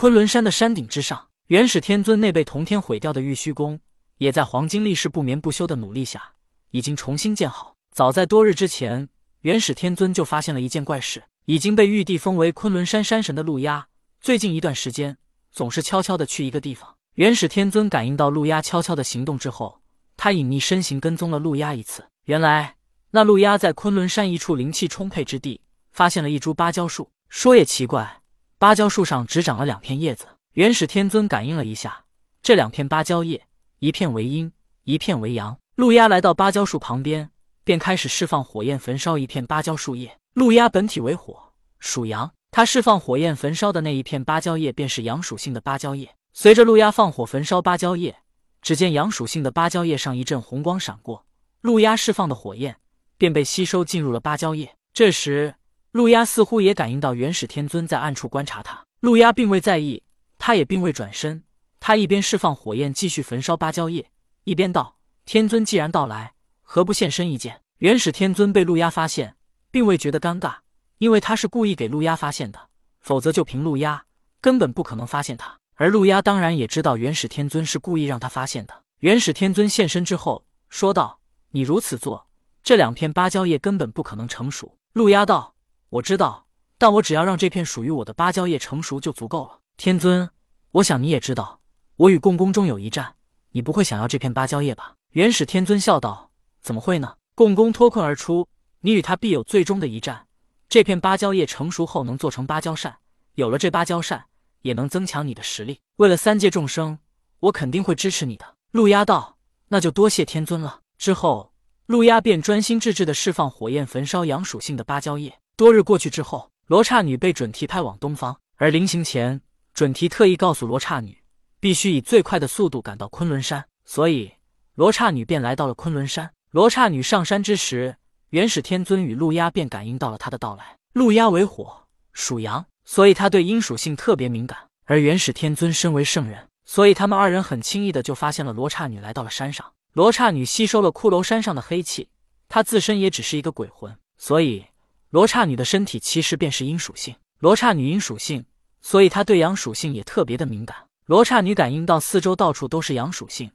昆仑山的山顶之上，元始天尊那被同天毁掉的玉虚宫，也在黄金力士不眠不休的努力下，已经重新建好。早在多日之前，元始天尊就发现了一件怪事：已经被玉帝封为昆仑山山神的陆压，最近一段时间总是悄悄的去一个地方。元始天尊感应到陆压悄悄的行动之后，他隐匿身形跟踪了陆压一次。原来，那陆压在昆仑山一处灵气充沛之地，发现了一株芭蕉树。说也奇怪。芭蕉树上只长了两片叶子，元始天尊感应了一下，这两片芭蕉叶，一片为阴，一片为阳。陆压来到芭蕉树旁边，便开始释放火焰焚烧一片芭蕉树叶。陆压本体为火，属阳，他释放火焰焚烧的那一片芭蕉叶，便是阳属性的芭蕉叶。随着陆压放火焚烧芭蕉叶，只见阳属性的芭蕉叶上一阵红光闪过，陆压释放的火焰便被吸收进入了芭蕉叶。这时。陆压似乎也感应到元始天尊在暗处观察他，陆压并未在意，他也并未转身，他一边释放火焰继续焚烧芭蕉叶，一边道：“天尊既然到来，何不现身一见？”元始天尊被陆压发现，并未觉得尴尬，因为他是故意给陆压发现的，否则就凭陆压根本不可能发现他。而陆压当然也知道元始天尊是故意让他发现的。元始天尊现身之后说道：“你如此做，这两片芭蕉叶根本不可能成熟。”陆压道。我知道，但我只要让这片属于我的芭蕉叶成熟就足够了。天尊，我想你也知道，我与共工终有一战，你不会想要这片芭蕉叶吧？元始天尊笑道：“怎么会呢？共工脱困而出，你与他必有最终的一战。这片芭蕉叶成熟后能做成芭蕉扇，有了这芭蕉扇，也能增强你的实力。为了三界众生，我肯定会支持你的。”陆压道：“那就多谢天尊了。”之后，陆压便专心致志地释放火焰，焚烧阳属性的芭蕉叶。多日过去之后，罗刹女被准提派往东方，而临行前，准提特意告诉罗刹女，必须以最快的速度赶到昆仑山，所以罗刹女便来到了昆仑山。罗刹女上山之时，元始天尊与陆压便感应到了她的到来。陆压为火，属阳，所以他对阴属性特别敏感，而元始天尊身为圣人，所以他们二人很轻易的就发现了罗刹女来到了山上。罗刹女吸收了骷髅山上的黑气，她自身也只是一个鬼魂，所以。罗刹女的身体其实便是阴属性，罗刹女阴属性，所以她对阳属性也特别的敏感。罗刹女感应到四周到处都是阳属性，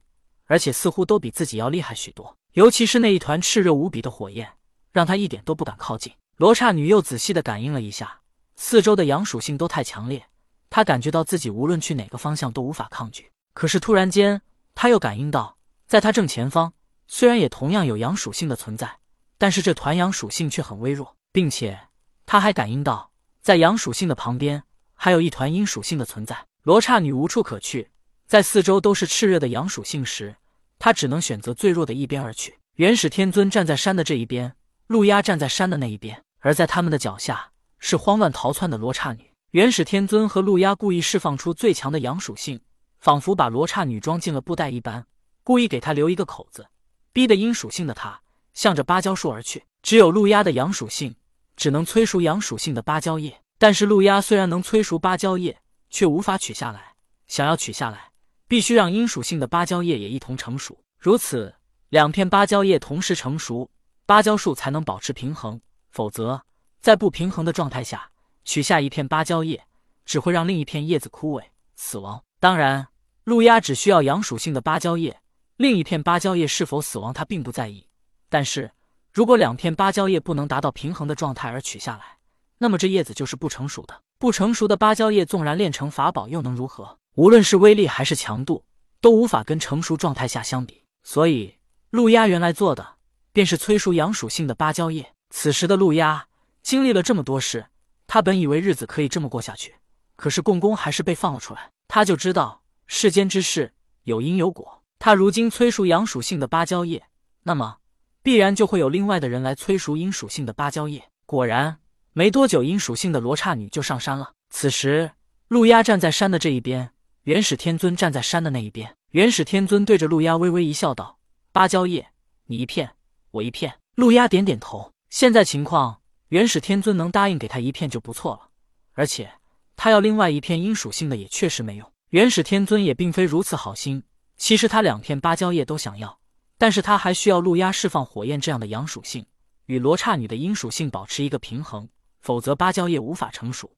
而且似乎都比自己要厉害许多，尤其是那一团炽热无比的火焰，让她一点都不敢靠近。罗刹女又仔细的感应了一下，四周的阳属性都太强烈，她感觉到自己无论去哪个方向都无法抗拒。可是突然间，她又感应到，在她正前方，虽然也同样有阳属性的存在，但是这团阳属性却很微弱。并且他还感应到，在阳属性的旁边还有一团阴属性的存在。罗刹女无处可去，在四周都是炽热的阳属性时，她只能选择最弱的一边而去。元始天尊站在山的这一边，陆压站在山的那一边，而在他们的脚下是慌乱逃窜的罗刹女。元始天尊和陆压故意释放出最强的阳属性，仿佛把罗刹女装进了布袋一般，故意给她留一个口子，逼得阴属性的她向着芭蕉树而去。只有陆压的阳属性。只能催熟阳属性的芭蕉叶，但是陆压虽然能催熟芭蕉叶，却无法取下来。想要取下来，必须让阴属性的芭蕉叶也一同成熟，如此两片芭蕉叶同时成熟，芭蕉树才能保持平衡。否则，在不平衡的状态下，取下一片芭蕉叶，只会让另一片叶子枯萎死亡。当然，陆压只需要阳属性的芭蕉叶，另一片芭蕉叶是否死亡，他并不在意。但是，如果两片芭蕉叶不能达到平衡的状态而取下来，那么这叶子就是不成熟的。不成熟的芭蕉叶纵然炼成法宝，又能如何？无论是威力还是强度，都无法跟成熟状态下相比。所以，陆压原来做的便是催熟阳属性的芭蕉叶。此时的陆压经历了这么多事，他本以为日子可以这么过下去，可是共工还是被放了出来。他就知道世间之事有因有果。他如今催熟阳属性的芭蕉叶，那么。必然就会有另外的人来催熟阴属性的芭蕉叶。果然，没多久，阴属性的罗刹女就上山了。此时，陆压站在山的这一边，元始天尊站在山的那一边。元始天尊对着陆压微微一笑，道：“芭蕉叶，你一片，我一片。”陆压点点头。现在情况，元始天尊能答应给他一片就不错了。而且，他要另外一片阴属性的也确实没用。元始天尊也并非如此好心，其实他两片芭蕉叶都想要。但是他还需要路压释放火焰这样的阳属性，与罗刹女的阴属性保持一个平衡，否则芭蕉叶无法成熟。